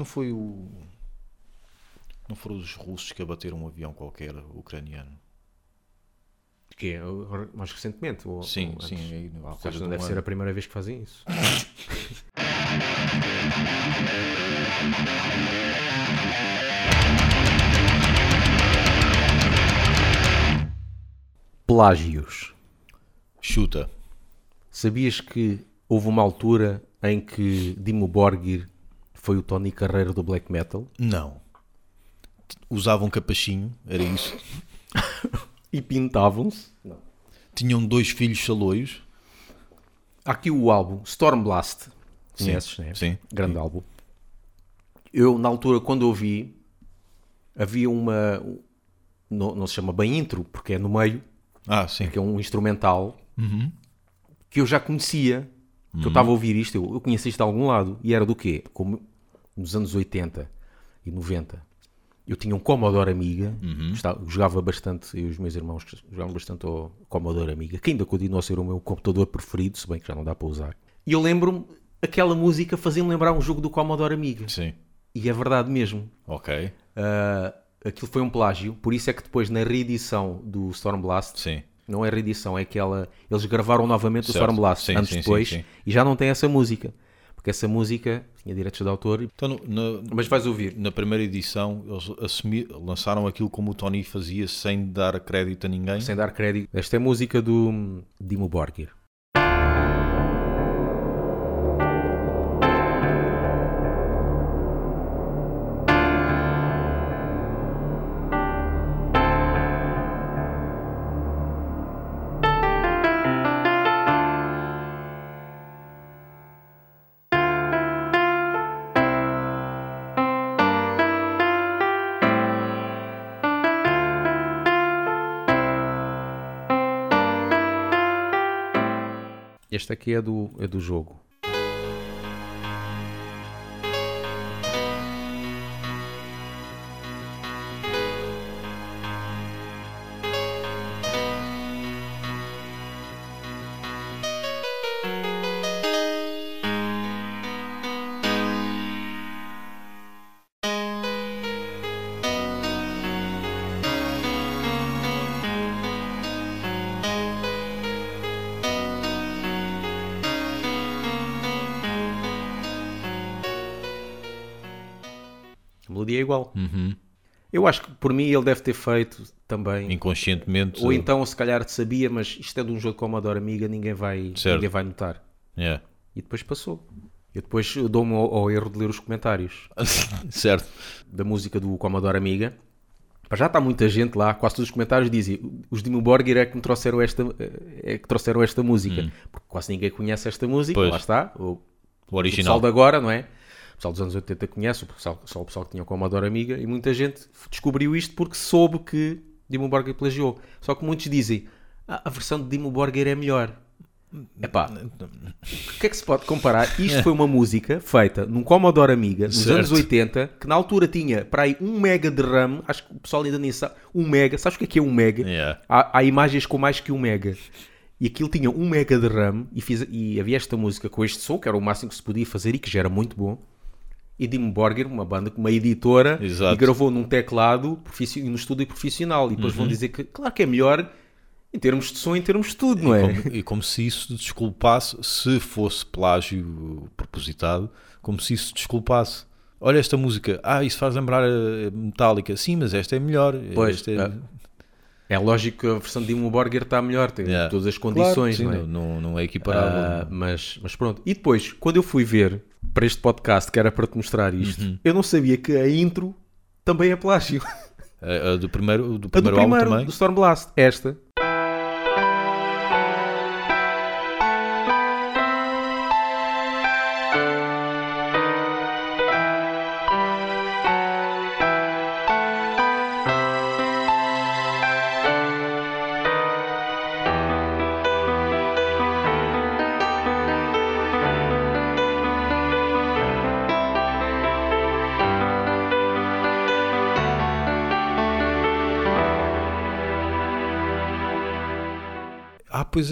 Não foi o. Não foram os russos que abateram um avião qualquer ucraniano? Que é o- mais recentemente? Ou, Sim, ou sim. aí, de não um deve ser a primeira vez que fazem isso. Plágios. Chuta. Sabias que houve uma altura em que Dimo Borgir foi o Tony Carreira do black metal? Não. Usavam capachinho, era isso. E pintavam-se? Tinham dois filhos saloios. Há aqui o álbum Stormblast. Sim, Conheces, né? sim. Grande álbum. Eu, na altura, quando ouvi, havia uma. Não, não se chama bem intro, porque é no meio, Ah, sim. que é um instrumental Uhum. que eu já conhecia. Que eu estava a ouvir isto, eu, eu conhecia isto de algum lado. E era do quê? Como nos anos 80 e 90. Eu tinha um Commodore Amiga, estava- jogava bastante, eu e os meus irmãos jogavam bastante ao Commodore Amiga, que ainda continua a ser o meu computador preferido, se bem que já não dá para usar. E eu lembro-me, aquela música fazia-me lembrar um jogo do Commodore Amiga. Sim. E é verdade mesmo. Ok. Ah, aquilo foi um plágio, por isso é que depois na reedição do Stormblast, Sim. não é reedição, é aquela. Eles gravaram novamente o Certo. Stormblast Sim, anos sim, depois e já não tem essa música. Porque essa música tinha direitos de autor. Então, no- na, Mas vais ouvir. na primeira edição, eles lançaram aquilo como o Tony fazia, sem dar crédito a ninguém. Sem dar crédito. Esta é música do hum, Dimo Borgir. Este aqui é do, é do jogo. A melodia é igual. Uhum. Eu acho que por mim ele deve ter feito também. Inconscientemente. Ou então se calhar sabia, mas isto é de um jogo de Commodore Amiga, ninguém vai, Certo. ninguém vai notar. Yeah. E depois passou. Eu depois dou-me ao, ao erro de ler os comentários certo. da música do Commodore Amiga. Já está muita gente lá, quase todos os comentários dizem os Dimo Borgir é que me trouxeram esta, é que trouxeram esta música. Porque quase ninguém conhece esta música, Pois. lá está. O, O o pessoal original. de agora, não é? O pessoal dos anos 80 conhece, o pessoal, só o pessoal que tinha o Commodore Amiga, e muita gente descobriu isto porque soube que Dimo Borgir plagiou. Só que muitos dizem, "Ah, a versão de Dimo Borgir é melhor. Epá, o que é que se pode comparar? Isto foi uma música feita num Commodore Amiga nos Certo. anos 80, que na altura tinha para aí 1 mega de RAM, acho que o pessoal ainda nem sabe, 1 mega, sabes o que é que é 1 mega? Yeah. Há, há imagens com mais que 1 mega. E aquilo tinha 1 mega de RAM e, fiz- e havia esta música com este som, que era o máximo que se podia fazer e que já era muito bom. E Dim Borgir, uma banda, uma editora, Exato. e gravou num teclado profici- no estúdio profissional. E depois Uhum. vão dizer que, claro que é melhor em termos de som, em termos de tudo, não é? Como- e como se isso desculpasse, se fosse plágio propositado, como se isso desculpasse. Olha esta música, ah, isso faz lembrar a Metallica. Sim, mas esta é melhor. Pois, Esta é... É lógico que a versão de Dimo Borgir está melhor, tem Yeah. todas as Claro, condições, sim, não é? não, não, é equiparável. Ah, mas, mas pronto. E depois, quando eu fui ver para este podcast, que era para te mostrar isto, Uhum. eu não sabia que a intro também é plágio. A, a do primeiro, do A do primeiro, primeiro, álbum também. do Stormblast. Esta.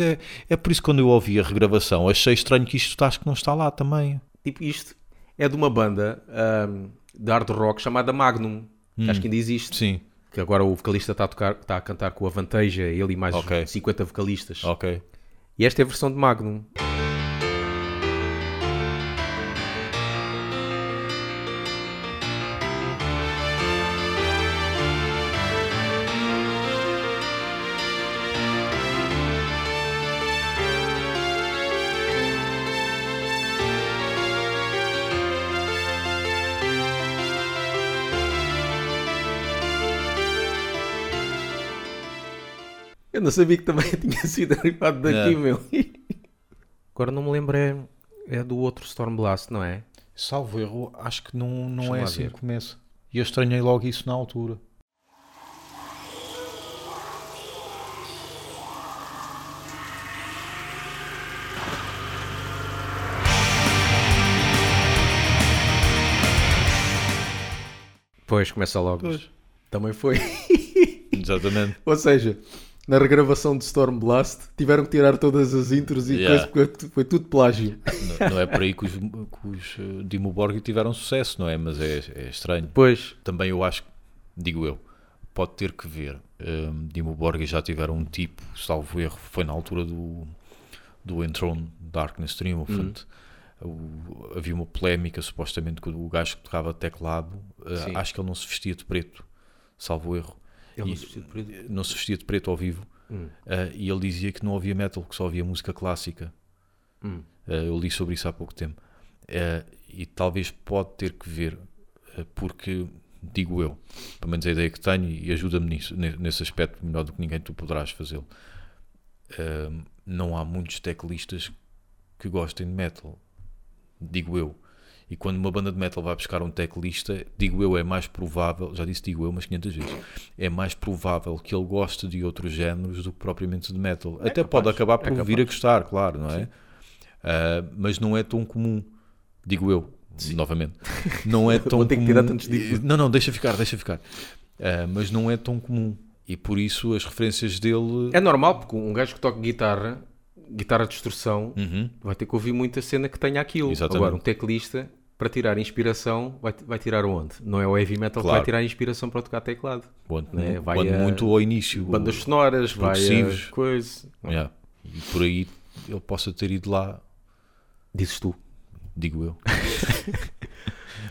É. É por isso que quando eu ouvi a regravação, achei estranho que isto acho que não está lá também. Tipo, isto é de uma banda ahm, de hard rock chamada Magnum, que acho que ainda existe. Sim, Que agora o vocalista está a, tocar, está a cantar com a Vanteja, ele e mais Ok. 50 vocalistas. ok. E esta é a versão de Magnum. Não sabia que também tinha sido derivado daqui, É. meu. Agora não me lembro, é, é do outro Stormblast, não é? Salvo erro, acho que não, não é assim ver. que começa. E eu estranhei logo isso na altura. Pois, começa logo. Pois. Também foi. Exatamente. Ou seja, na regravação de Stormblast tiveram que tirar todas as intros e Yeah. coisa, porque foi tudo plágio. não, não é por aí que os, que os eh, Dimmu Borgir tiveram sucesso, não é? Mas é, é estranho. Pois, Também eu acho, digo eu, pode ter que ver. Um, Dimmu Borgir já tiveram um tipo, salvo erro, foi na altura do, do Enthroned Darkness Triumphant. O- havia uma polémica, supostamente, que o gajo que tocava teclado, uh, Sim. acho que ele não se vestia de preto, salvo erro. Ele E- não se vestiu de preto. não se vestia de preto ao vivo. Hum. Uh, e ele dizia que não havia metal, que só havia música clássica. Hum. Uh, eu li sobre isso há pouco tempo. Uh, e talvez pode ter que ver, porque, digo eu, pelo menos a ideia que tenho, e ajuda-me nisso, ne- nesse aspecto, melhor do que ninguém, tu poderás fazê-lo. Não há muitos teclistas que gostem de metal, digo eu. E quando uma banda de metal vai buscar um teclista, digo eu, é mais provável, já disse digo eu umas 500 vezes, é mais provável que ele goste de outros géneros do que propriamente de metal. Até capaz, pode acabar é por vir a gostar, claro, não é? Ah, mas não é tão comum, digo eu, novamente. Não é tão Vou ter que comum. tirar tantos. Não, não, deixa ficar, deixa ficar. Ah, mas não é tão comum. E por isso as referências dele. É normal, porque um gajo que toca guitarra, guitarra de distorção, Uhum. vai ter que ouvir muita cena que tenha aquilo. Exatamente. Agora, um teclista, para tirar inspiração, vai, vai tirar onde? Não é o heavy metal que Claro. vai tirar inspiração para tocar teclado. Quando, né? Vai quando a- muito ao início. Bandas sonoras, vai a progressivos. coisa. Yeah. E por aí ele possa ter ido lá, Dizes tu. digo eu.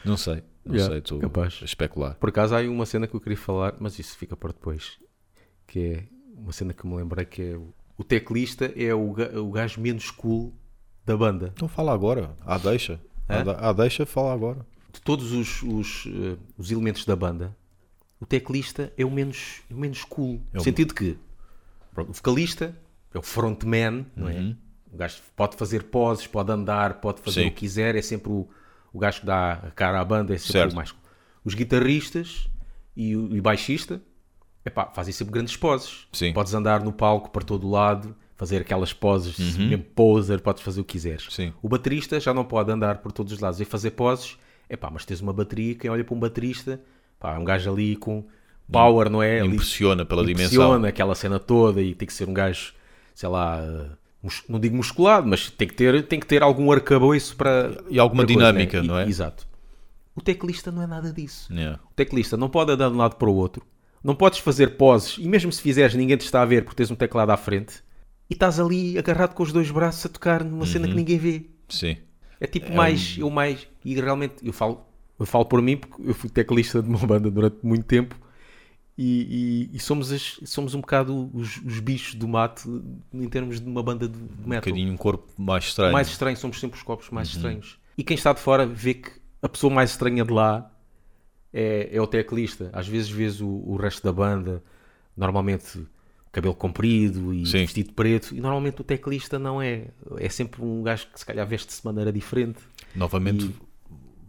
não sei, não Yeah, sei, estou capaz. a especular. Por acaso há aí uma cena que eu queria falar, mas isso fica para depois. Que é uma cena que me lembrei que é o, teclista é o gajo menos cool da banda. Então fala agora, ah, deixa. Hã? Ah, deixa, fala agora. De todos os, os, eh, os elementos da banda, o teclista é o menos, o menos cool. É No o- sentido que pronto, o vocalista é o frontman, não é? Uhum. O gajo pode fazer poses, pode andar, pode fazer Sim. o que quiser, é sempre o, o gajo que dá a cara à banda, é sempre Certo. o mais cool. Os guitarristas e o e baixista epá, fazem sempre grandes poses. Sim. Podes andar no palco para todo lado, fazer aquelas poses, mesmo poser, podes fazer o que quiseres. Uhum. Sim. O baterista já não pode andar por todos os lados e fazer poses. Epá, mas tens uma bateria, quem olha para um baterista, pá, é um gajo ali com power, não é? Impressiona pela dimensão. impressiona aquela cena toda e tem que ser um gajo, sei lá, eh, não digo musculado, mas tem que ter, tem que ter algum arcabouço para. E alguma para coisa, dinâmica, né? não é? Exato. O teclista não é nada disso. Yeah. O teclista não pode andar de um lado para o outro, não podes fazer poses, e mesmo se fizeres, ninguém te está a ver porque tens um teclado à frente e estás ali agarrado com os dois braços a tocar numa cena que Uhum. ninguém vê. Sim. É tipo mais, eu mais, e realmente eu falo, eu falo por mim porque eu fui teclista de uma banda durante muito tempo e, e- e somos, as- somos um bocado os, os bichos do mato em termos de uma banda de, de Um metal. bocadinho um corpo mais estranho. mais estranho, somos sempre os copos mais estranhos. E quem está de fora vê que a pessoa mais estranha de lá é, é o teclista. Às vezes vês o, o resto da banda, normalmente cabelo comprido e Sim. vestido preto, e normalmente o teclista não é. É sempre um gajo que se calhar veste-se de maneira diferente. Novamente,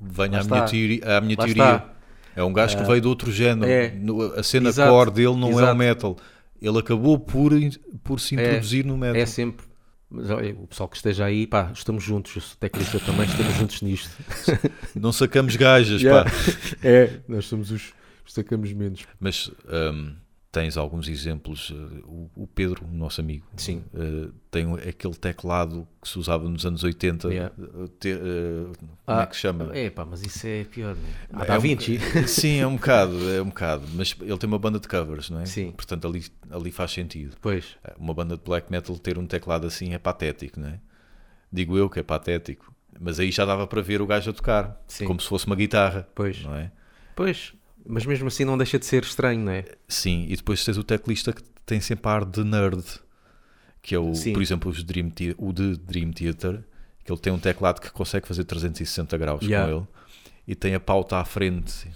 venha Lá à minha, teoria, à minha Lá teoria. está. É um gajo que veio de outro género. é. A cena Exato. core dele não é o Exato. metal. Ele acabou por, por se introduzir no metal. É sempre. Mas olha, o pessoal que esteja aí, pá, estamos juntos. Eu sou teclista também, estamos juntos nisto. Não sacamos gajas, Yeah. pá. É, nós somos os, os sacamos menos. Mas hum, tens alguns exemplos. eh, O, Pedro, o nosso amigo, Sim. eh, tem aquele teclado que se usava nos anos 80. Yeah. eh, ter, eh, como Ah, é que se chama? É pá, mas isso é pior. Né? Ah, É Da um- Vinci. Sim, é um bocado, é um bocado. Mas ele tem uma banda de covers, não é? Sim. Portanto, ali, ali faz sentido. Pois. Uma banda de black metal ter um teclado assim é patético, não é? Digo eu que é patético. Mas aí já dava para ver o gajo a tocar, Sim. como se fosse uma guitarra, Pois. não é? Pois. Mas mesmo assim não deixa de ser estranho, não é? Sim, e depois tens o teclista que tem sempre ar de nerd, que é o, Sim. por exemplo, os Dream o de Dream Theater, que ele tem um teclado que consegue fazer 360 graus Yeah. com ele e tem a pauta à frente.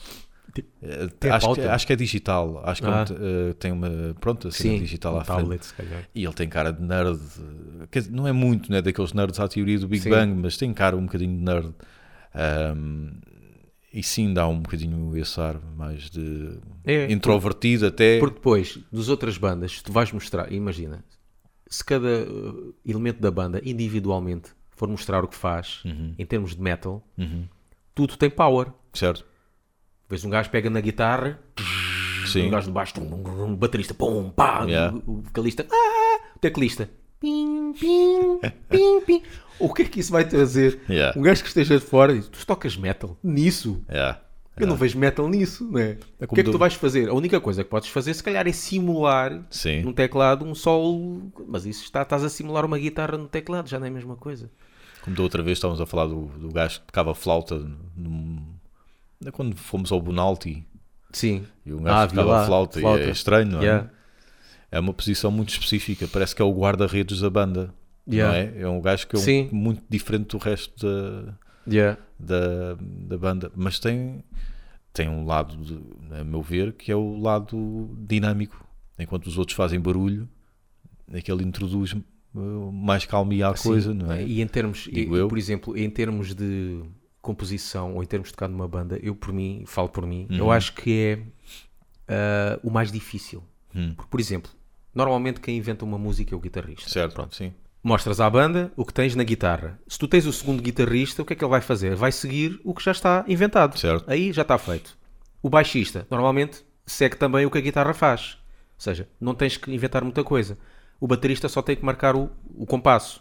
Eh, acho, que, pauta? acho que é digital, acho que é um Ah. eh, tem uma pronto, assim, Sim. digital um à frente. tablet, calhar. E ele tem cara de nerd, quer dizer, não é muito, né, daqueles nerds à teoria do Big Sim. Bang, mas tem cara um bocadinho de nerd. Ahm, e sim, dá um bocadinho esse ar mais de É, introvertido até. Porque depois, das outras bandas, tu vais mostrar, imagina, se cada uh, elemento da banda individualmente for mostrar o que faz, Uhum. em termos de metal, Uhum. tudo tem power. Certo? Vês um gajo pega na guitarra, Sim. um gajo de baixo, um, baterista, pum, pá, Yeah. o, vocalista, ah, o teclista, pim, pim, pim. O que é que isso vai trazer? Yeah. Um gajo que esteja de fora, diz, tu tocas metal nisso? Yeah. Eu não vejo metal nisso, não é? o que é que do- tu vais fazer? A única coisa que podes fazer, se calhar, é simular Sim. num teclado um solo. Mas isso está, estás a simular uma guitarra no teclado, já não é a mesma coisa. Como da outra vez estávamos a falar do, do gajo que tocava flauta num- quando fomos ao Bonalti Sim. e um gajo Ah, que tocava lá, flauta, e flauta. é estranho, não é? Yeah. É uma posição muito específica, parece que é o guarda-redes da banda. Yeah. É? é um gajo que é um- muito diferente do resto da, Yeah. da, da banda, mas tem, tem um lado, de, a meu ver, que é o lado dinâmico. Enquanto os outros fazem barulho, aquele introduz uh, mais calmia à coisa, não é? E em termos, Digo e- eu. por exemplo, em termos de composição ou em termos de tocar numa banda, eu por mim, falo por mim, eu acho que é ah, o mais difícil. Hum. Porque, por exemplo, normalmente quem inventa uma música é o guitarrista. Certo, Pronto. sim. Mostras à banda o que tens na guitarra. Se tu tens o segundo guitarrista, o que é que ele vai fazer? Vai seguir o que já está inventado. Certo. Aí já está feito. O baixista, normalmente, segue também o que a guitarra faz. Ou seja, não tens que inventar muita coisa. O baterista só tem que marcar o, o compasso.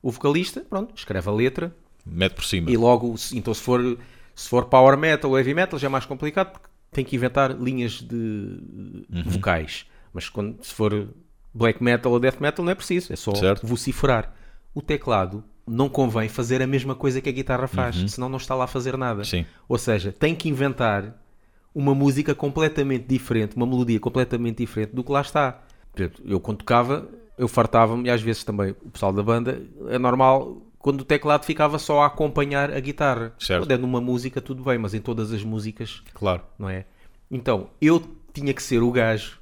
O vocalista, pronto, escreve a letra Mete por cima. e logo, então se for, se for power metal ou heavy metal já é mais complicado porque tem que inventar linhas de Uhum. vocais. Mas quando, se for black metal ou death metal não é preciso, é só Certo. vociferar. O teclado não convém fazer a mesma coisa que a guitarra faz, senão não está lá a fazer nada. Uhum. Sim. Ou seja, tem que inventar uma música completamente diferente, uma melodia completamente diferente do que lá está. Eu quando tocava, eu fartava-me, e às vezes também o pessoal da banda, é normal quando o teclado ficava só a acompanhar a guitarra. Certo. Quando é numa música, tudo bem, mas em todas as músicas, Claro. não é? Então, eu tinha que ser o gajo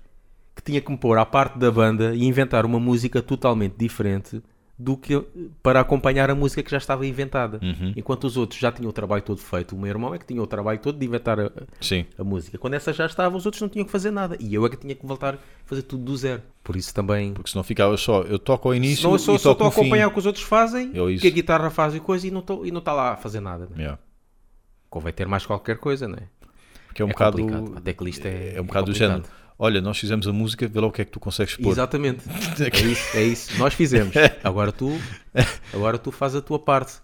que tinha que me pôr à parte da banda e inventar uma música totalmente diferente do que para acompanhar a música que já estava inventada. Uhum. Enquanto os outros já tinham o trabalho todo feito, o meu irmão é que tinha o trabalho todo de inventar a, a música. Quando essa já estava, os outros não tinham que fazer nada. E eu é que tinha que voltar a fazer tudo do zero. Por isso também. Porque senão ficava só, eu toco ao início Senão eu só só estou a acompanhar o que os outros fazem, o que a guitarra faz e coisa, e não está lá a fazer nada. Né? Yeah. Convém ter mais qualquer coisa, não é? Porque é um É bocado... complicado. Até que lista é, É um bocado do complicado. género. Olha, nós fizemos a música, vê lá o que é que tu consegues pôr. Exatamente. É isso, é isso. Nós fizemos. Agora tu, agora tu fazes a tua parte.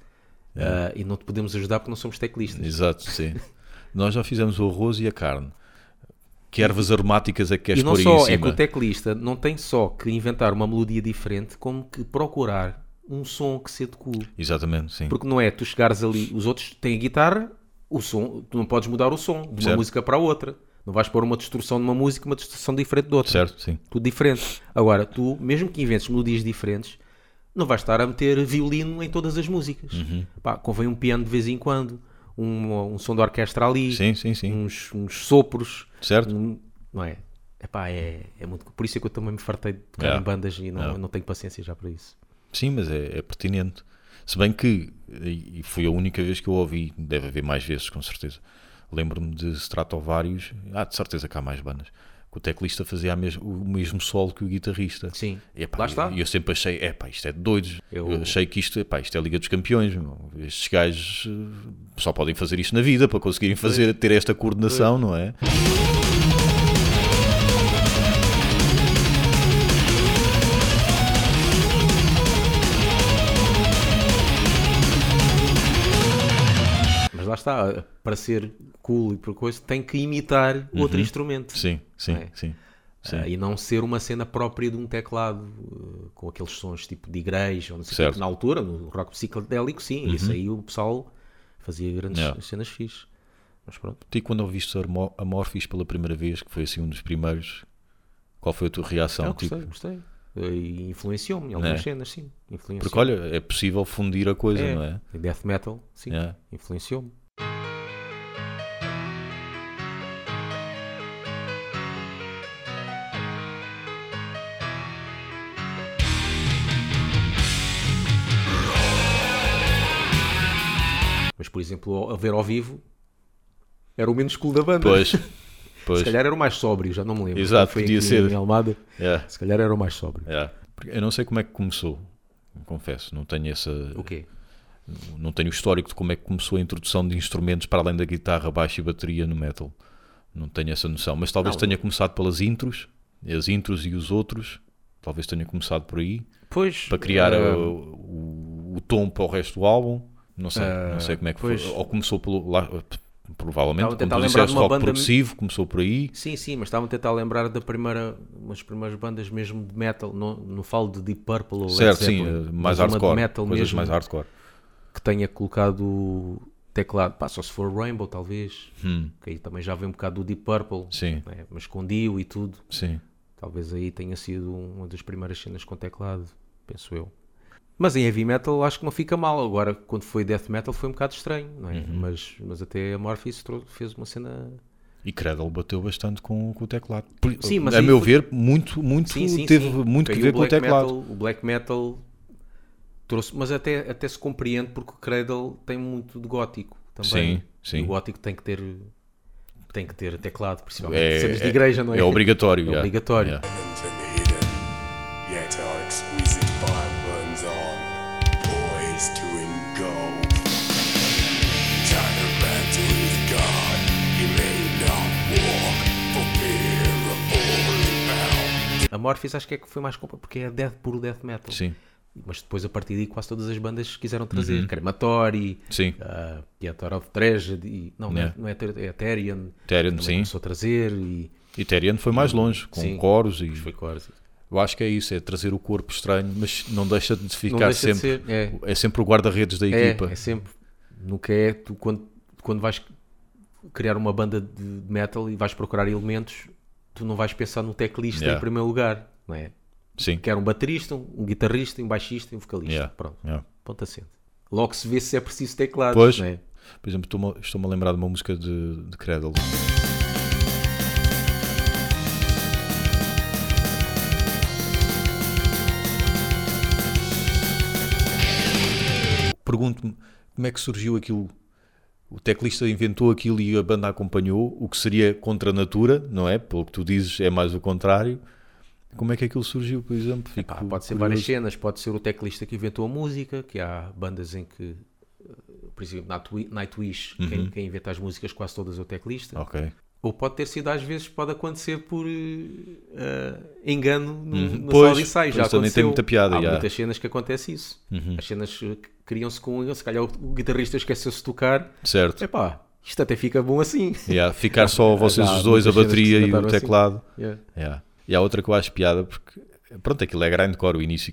Ah, e não te podemos ajudar porque não somos teclistas. Exato, sim. nós já fizemos o arroz e a carne. Que ervas aromáticas é que queres E não pôr só, é que o teclista não tem só que inventar uma melodia diferente, como que procurar um som que se adeque. Exatamente, sim. Porque não é tu chegares ali, os outros têm a guitarra, o som, tu não podes mudar o som de uma Certo. música para a outra. Não vais pôr uma distorção numa música, uma distorção diferente de outra. Certo, sim. Tudo diferente. Agora, tu, mesmo que inventes melodias diferentes, não vais estar a meter violino em todas as músicas. Uhum. Pá, convém um piano de vez em quando, um, um som de orquestra ali, Sim, sim, sim. uns, uns sopros. Certo? um- não é? Epá, é, é muito. Por isso é que eu também me fartei de tocar Yeah. em bandas e não, Yeah. não tenho paciência já para isso. Sim, mas é, é pertinente. Se bem que, e foi a única vez que eu ouvi, deve haver mais vezes, com certeza. Lembro-me de Stratovarius, ah, de certeza que há mais bandas. Que o teclista fazia o mesmo solo que o guitarrista. Sim. E, epá, Lá está. E eu, eu, sempre achei, é pá, isto é de doidos. Eu... eu, achei que isto, epá, isto é a Liga dos Campeões. Meu. Estes gajos eh, só podem fazer isto na vida para conseguirem fazer, ter esta coordenação, não é? lá está, para ser cool e por coisa, tem que imitar outro instrumento. Sim, sim, É. sim. sim. Ah, e não ser uma cena própria de um teclado uh, com aqueles sons tipo de igreja, ou não sei o Certo. quê. na altura, no rock psicodélico, sim, isso aí o pessoal fazia grandes Yeah. cenas fixes. Mas pronto. E quando ouviste Amor- Amorphis pela primeira vez, que foi assim um dos primeiros, qual foi a tua reação? Eu Tipo, gostei, gostei. E influenciou-me em algumas É. cenas, sim. Influenciou porque olha, é possível fundir a coisa, é, não é? death metal, sim, É. influenciou-me. Exemplo, a ver ao vivo era o menos cool da banda. Pois, pois. Se calhar era o mais sóbrio, já não me lembro. Exato, foi podia ser. Em Almada, É, se calhar era o mais sóbrio. Porque Eu não sei como é que começou, confesso, não tenho essa. O quê? Não tenho o histórico de como é que começou a introdução de instrumentos para além da guitarra, baixo e bateria no metal. Não tenho essa noção, mas talvez Não. tenha começado pelas intros, as intros e os outros, talvez tenha começado por aí, Pois, para criar ah, o, o, o tom para o resto do álbum. Não sei, não sei como é que pois. foi. Ou começou pelo. Lá, provavelmente, como tu disseste, rock banda- progressivo, começou por aí. Sim, sim, mas estavam a tentar lembrar da primeira, umas primeiras bandas mesmo de metal, não, não falo de Deep Purple ou Certo, sim, eh, mais hardcore, metal coisas mesmo mais hardcore. que tenha colocado teclado, pá, só se for Rainbow talvez, Hum, que aí também já vem um bocado do Deep Purple, sim, né, mas com Dio e tudo, sim. talvez aí tenha sido uma das primeiras cenas com teclado, penso eu. Mas em heavy metal acho que não fica mal. Agora, quando foi death metal, foi um bocado estranho, não é? Uhum. Mas, mas até a trou- fez uma cena E Cradle bateu bastante com, com o teclado. Por- Sim, mas a meu foi- ver, muito, muito Sim, sim, teve sim. muito que ver com o teclado. Metal, o black metal trouxe, mas até, até se compreende porque o Cradle tem muito de gótico também. Sim, sim. E o gótico tem que ter tem que ter teclado, principalmente É, cenas de é- igreja, não é? é obrigatório. É yeah. obrigatório. Yeah. and A Morphis acho que é que foi mais complicado porque é death, puro death metal. Sim, Mas depois a partir daí quase todas as bandas quiseram Uhum. trazer. Crematori, sim. uh, Theater of Tragedy, não, não é- não é, é Ethereum, Therian, também sim. começou a trazer e E Therian foi mais longe, com Sim. coros e foi quase. Eu acho que é isso, é trazer o corpo estranho, mas não deixa de ficar deixa de sempre. ser, é. É sempre o guarda-redes da É, equipa. é sempre. Nunca é. Tu, quando, quando vais criar uma banda de metal e vais procurar elementos, tu não vais pensar no teclista Yeah. em primeiro lugar, não é? Sim. Quer um baterista, um guitarrista, um baixista e um vocalista. Yeah. Pronto, Yeah. ponto assente. Logo se vê se é preciso teclados, Pois. não é? Por exemplo, estou-me a lembrar de uma música de, de Cradle. Pergunto-me como é que surgiu aquilo. O teclista inventou aquilo e a banda acompanhou, o que seria contra a natura, não é? Pelo que tu dizes, é mais o contrário. Como é que aquilo surgiu, por exemplo? Fico Pá, pode ser curioso. várias cenas, pode ser o teclista que inventou a música, que há bandas em que, eh, por exemplo, Nightwi- Nightwish, Uhum. quem, quem inventa as músicas quase todas é o teclista. Ok. Ou pode ter sido, às vezes, pode acontecer por eh, engano no, Uhum. no Pois. Já também tem aconteceu. muita piada, Há já. Uhum. muitas cenas que acontece isso. As cenas eh, criam-se com. Se calhar o, o guitarrista esqueceu-se de tocar. Certo. Epá, isto até fica bom assim. Yeah, ficar só vocês os dois, a bateria e o assim. teclado. Yeah. Yeah. E há outra que eu acho piada porque, pronto, aquilo é grindcore o início.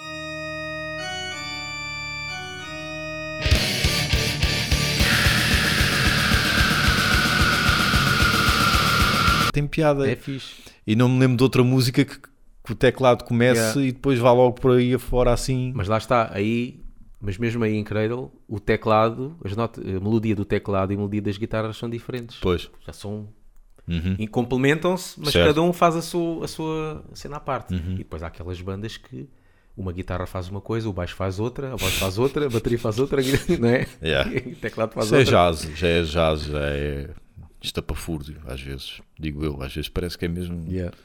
Piada. É fixe. E não me lembro de outra música que, que o teclado comece Yeah. e depois vá logo por aí afora assim. Mas lá está, aí, mas mesmo aí em Cradle, o teclado, as notas, a melodia do teclado e a melodia das guitarras são diferentes. Pois. Já são. Uhum. e complementam-se, mas Certo. cada um faz a sua, a sua cena à parte. Uhum. E depois há aquelas bandas que uma guitarra faz uma coisa, o baixo faz outra, a voz faz outra, a bateria faz outra, não é? Yeah. E o teclado faz Isso é outra. jazz, já é jazz, já é estapafúrdio, às vezes, digo eu, às vezes parece que é mesmo. Yeah.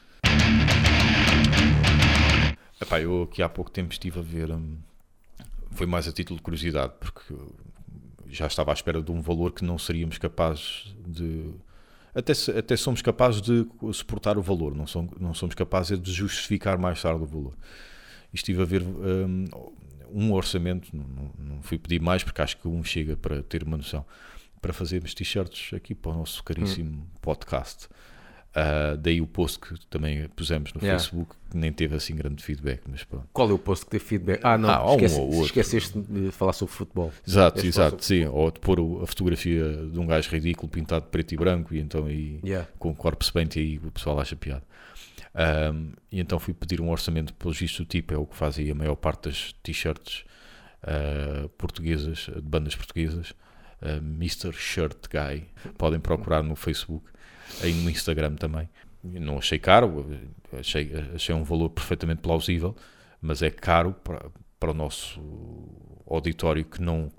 Epá, eu aqui há pouco tempo estive a ver, hum, foi mais a título de curiosidade, porque já estava à espera de um valor que não seríamos capazes de. Até, até somos capazes de suportar o valor, não, som- não somos capazes de justificar mais tarde o valor. E estive a ver hum, um orçamento, não- não fui pedir mais porque acho que um chega para ter uma noção, para fazermos t-shirts aqui para o nosso caríssimo podcast. Ah, daí o post que também pusemos no Yeah. Facebook, que nem teve assim grande feedback, mas pronto. Qual é o post que teve feedback? Ah, não, Ah, um esquece- outro. esqueceste de falar sobre futebol. Exato, Este exato, sim. Ou de pôr a fotografia de um gajo ridículo pintado de preto e branco e então aí Yeah. com o corpo paint e aí o pessoal acha piada. Ahm, e então fui pedir um orçamento, pelos vistos o tipo é o que faz aí a maior parte das t-shirts ah, portuguesas, de bandas portuguesas, Mr. Shirt Guy. Podem procurar no Facebook, aí no Instagram também. Não achei caro, achei, achei um valor perfeitamente plausível, mas é caro para, para o nosso auditório que não,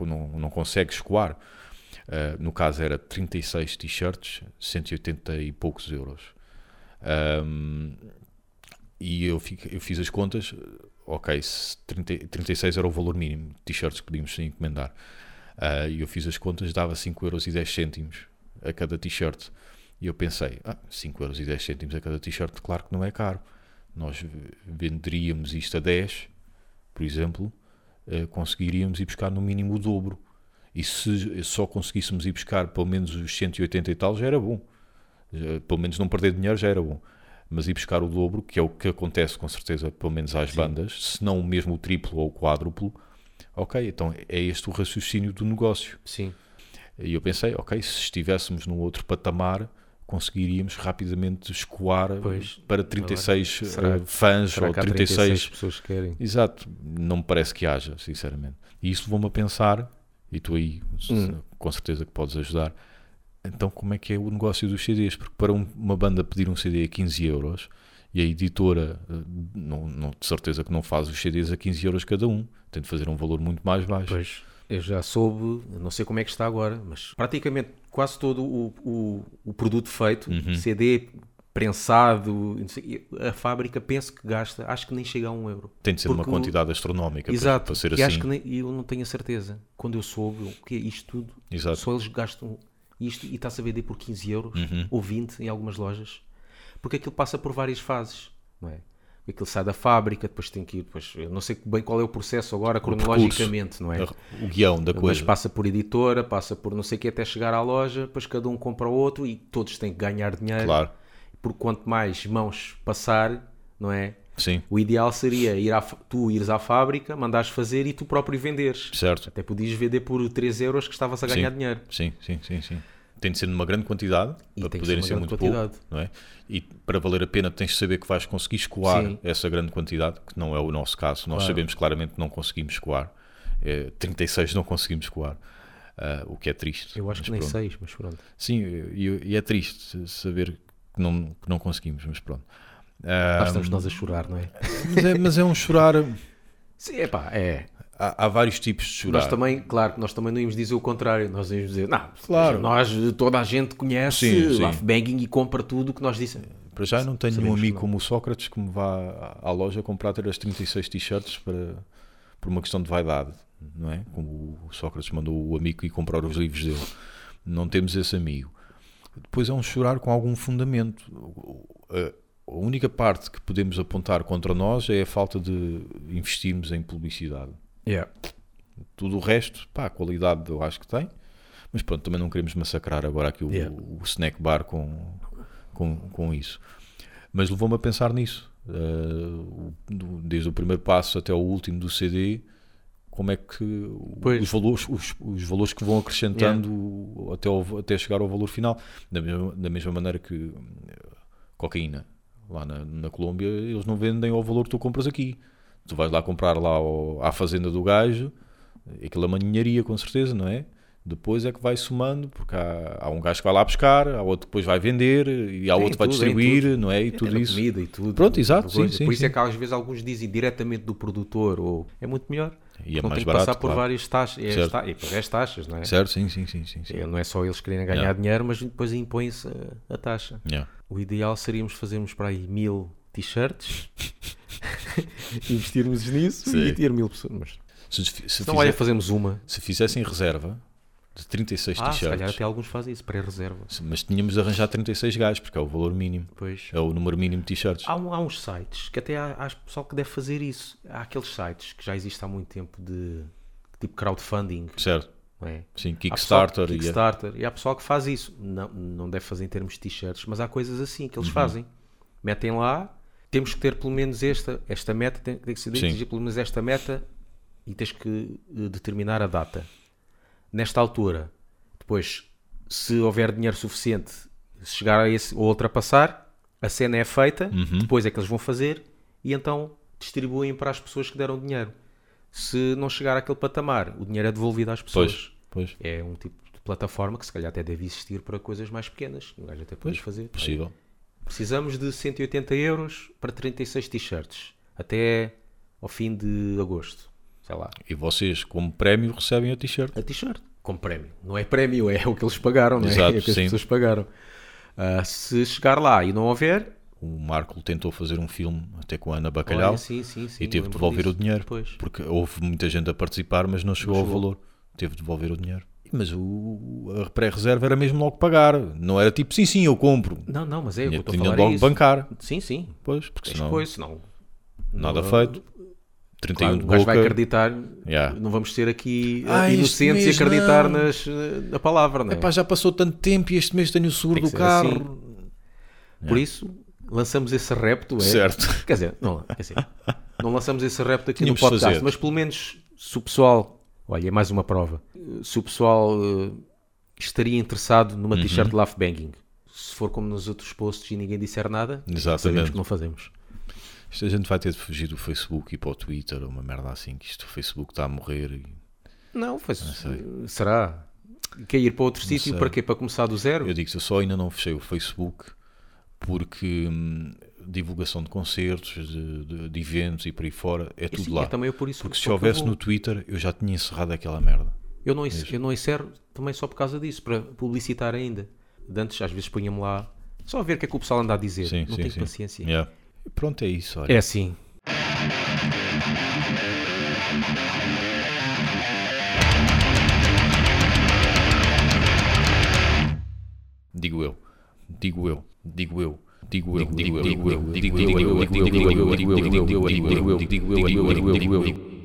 não, não consegue escoar. Uh, no caso era 36 t-shirts, 180 e poucos euros. Um, e eu, fico- eu fiz as contas, ok, se 30, 36 era o valor mínimo de t-shirts que podíamos encomendar. Uh, E eu fiz as contas, dava 5 euros e 10 cêntimos a cada t-shirt. E eu pensei, ah, 5 euros e 10 cêntimos a cada t-shirt, claro que não é caro. Nós venderíamos isto a 10, por exemplo, eh, conseguiríamos ir buscar no mínimo o dobro. E se só conseguíssemos ir buscar pelo menos os 180 e tal, já era bom. Já- pelo menos não perder dinheiro já era bom. Mas ir buscar o dobro, que é o que acontece com certeza, pelo menos às bandas, se não mesmo o triplo ou o quádruplo, ok, então é este o raciocínio do negócio. Sim. E eu pensei, ok, se estivéssemos num outro patamar, conseguiríamos rapidamente escoar Pois. para 36 Será- eh, fãs Será ou que há 36 36 pessoas que querem? Exato, não me parece que haja, sinceramente. E isso levou-me a pensar, e tu aí Hum. com certeza que podes ajudar. Então, como é que é o negócio dos CDs? Porque para um- uma banda pedir um CD a 15 euros e a editora, eh, não, não, de certeza que não faz os CDs a 15 euros cada um, tem de fazer um valor muito mais baixo. Pois. Eu já soube, não sei como é que está agora, mas praticamente quase todo o, o, o produto feito, Uhum. CD prensado, sei, a fábrica penso que gasta, acho que nem chega a um euro. Tem de ser uma Porque o- quantidade astronómica para- Exato, para, ser assim. acho que nem, e eu não tenho a certeza. Quando eu soube o que é isto tudo, Exato. só eles gastam isto e está-se a vender por 15 euros Uhum. ou 20 em algumas lojas, porque aquilo passa por várias fases, não é? Aquilo sai da fábrica, depois tem que ir, depois, eu não sei bem qual é o processo agora cronologicamente, não é? O guião da Mas coisa. passa por editora, passa por não sei o que até chegar à loja, depois cada um compra o outro e todos têm que ganhar dinheiro. Claro, Porque quanto mais mãos passar, não é? sim, O ideal seria ir à, tu ires à fábrica, mandares fazer e tu próprio venderes. certo. Até podias vender por 3 euros que estavas a ganhar Sim. dinheiro. Sim, sim, sim, sim. Tem de ser numa grande quantidade E para poderem ser ser, muito grande pouco, não é? E para valer a pena tens de saber que vais conseguir escoar Sim. essa grande quantidade, que não é o nosso caso. Nós Claro. sabemos claramente que não conseguimos escoar. É, 36 não conseguimos escoar, ah, o que é triste. Eu acho que nem pronto. 6, mas pronto. Sim, e, e é triste saber que não, que não conseguimos, mas pronto. Ah, Lá estamos nós a chorar, não é? mas, é, mas é um chorar. Sim, epá, é. Há, há vários tipos de chorar. Nós também, claro, nós também não íamos dizer o contrário. Nós íamos dizer, não, Claro. nós, toda a gente conhece Sim, sim. Life Banging e compra tudo o que nós dissemos. Para já não tenho nenhum que amigo não. como o Sócrates que me vá à- loja comprar ter as 36 t-shirts para, por uma questão de vaidade, não é? Como o Sócrates mandou o amigo ir comprar os livros dele. Não temos esse amigo. Depois é um chorar com algum fundamento. A única parte que podemos apontar contra nós é a falta de investirmos em publicidade. Yeah. Tudo o resto, pá, a qualidade eu acho que tem, mas pronto, também não queremos massacrar agora aqui o, Yeah. o snack bar com, com, com isso. Mas levou-me a pensar nisso, do- desde o primeiro passo até o último do CD, como é que Pois. os valores, os, os valores que vão acrescentando até, ao- até chegar ao valor final, da mesma, da mesma maneira que eh, cocaína. Lá na, na Colômbia eles não vendem ao valor que tu compras aqui. Tu vais lá comprar lá ao- à fazenda do gajo, aquilo é uma ninharia com certeza, não é? Depois é que vai somando, porque há, há um gajo que vai lá buscar, há outro que depois vai vender, e há outro que vai distribuir, não é? E tudo isso. comida e tudo. Pronto, exato, sim, sim, Por isso é sim. que às vezes alguns dizem diretamente do produtor, ou é muito melhor. E é não mais tem que barato, passar por claro. várias taxas. É Certo. e pagar as taxas, não é? Certo, sim, sim, sim, sim. sim. É, Não é só eles quererem ganhar Yeah. dinheiro, mas depois impõe-se a, a taxa. Yeah. O ideal seríamos fazermos para aí mil t-shirts, investirmos nisso Sim. e ter mil pessoas. Mas, Se, se, então, fizer- olha, fazemos uma. se fizessem reserva de 36 Ah, se calhar t-shirts, até alguns fazem isso, pré-reserva. mas tínhamos de arranjar 36 gajos, porque é o valor mínimo, Pois. é o número mínimo de t-shirts. Há, há uns sites que até há, há pessoal que deve fazer isso. Há aqueles sites que já existem há muito tempo de tipo crowdfunding, Certo? não é? Sim, Há Kickstarter. pessoal que- e- Kickstarter. E há pessoal que faz isso. Não, não deve fazer em termos de t-shirts, mas há coisas assim Uhum. que eles fazem. Metem lá, temos que ter pelo menos esta, esta meta, tem, tem que se atingir pelo menos esta meta e tens que eh, determinar a data. Nesta altura, depois, se houver dinheiro suficiente, se chegar a esse ou ultrapassar, a cena é feita, Uhum. depois é que eles vão fazer e então distribuem para as pessoas que deram dinheiro. Se não chegar àquele patamar, o dinheiro é devolvido às pessoas. Pois, pois, É um tipo de plataforma que se calhar até deve existir para coisas mais pequenas. Um gajo até pode fazer. possível. Precisamos de 180 euros para 36 t-shirts até ao fim de agosto. Sei lá. E vocês, como prémio, recebem a t-shirt. A t-shirt. Como prémio. Não é prémio, é o que eles pagaram, não é? Exato, é o que as sim. pessoas pagaram. Ah, se chegar lá e não houver, O Marco tentou fazer um filme até com a Ana Bacalhau olha, sim, sim, sim, e teve de devolver disso. o dinheiro. Pois. Porque houve muita gente a participar, mas não chegou ao chegou. valor. Teve de devolver o dinheiro. Mas o, a pré-reserva era mesmo logo pagar. Não era tipo, sim, sim, eu compro. Não, não, mas é o que eu estou a falar. logo é isso. bancar. Sim, sim. Pois, porque senão coisa, senão. nada não- feito. 31 Claro, de gajo vai boca. acreditar, Yeah. não vamos ser aqui eh, Ah, inocentes e acreditar não. nas, eh, na palavra, não é? Epá, já passou tanto tempo e este mês tenho o seguro do ser carro. assim. Por isso, lançamos esse repto. É, Certo. Quer dizer, não, é assim, não lançamos esse repto aqui Tínhamos no podcast, mas pelo menos se o pessoal, olha, é mais uma prova, se o pessoal eh, estaria interessado numa Uhum. t-shirt de Laugh Banging, se for como nos outros posts e ninguém disser nada, Exatamente. sabemos que não fazemos. Isto a gente vai ter de fugir do Facebook e para o Twitter, uma merda assim, que isto o Facebook está a morrer. E... Não, foi, sei. será? Quer ir para outro sítio? sei. Para quê? Para começar do zero? Eu digo eu só ainda não fechei o Facebook porque hum, divulgação de concertos, de, de- de eventos e por aí fora, é tudo lá. é também por isso. Porque se eu houvesse no Twitter, eu já tinha encerrado aquela merda. Eu não, encer- eu não encerro também só por causa disso, para publicitar ainda. De antes, às vezes, punha-me lá só a ver o que é que o pessoal anda a dizer. Sim, não sim, tenho sim. paciência. Yeah. E pronto, é isso. Olha. É assim. Digo eu. Digo eu. Digo eu. Digo eu. Digo eu. Digo eu. Digo eu. Digo eu. Digo eu. Digo eu. Digo eu. Digo eu. Digo eu. Digo eu. Digo eu.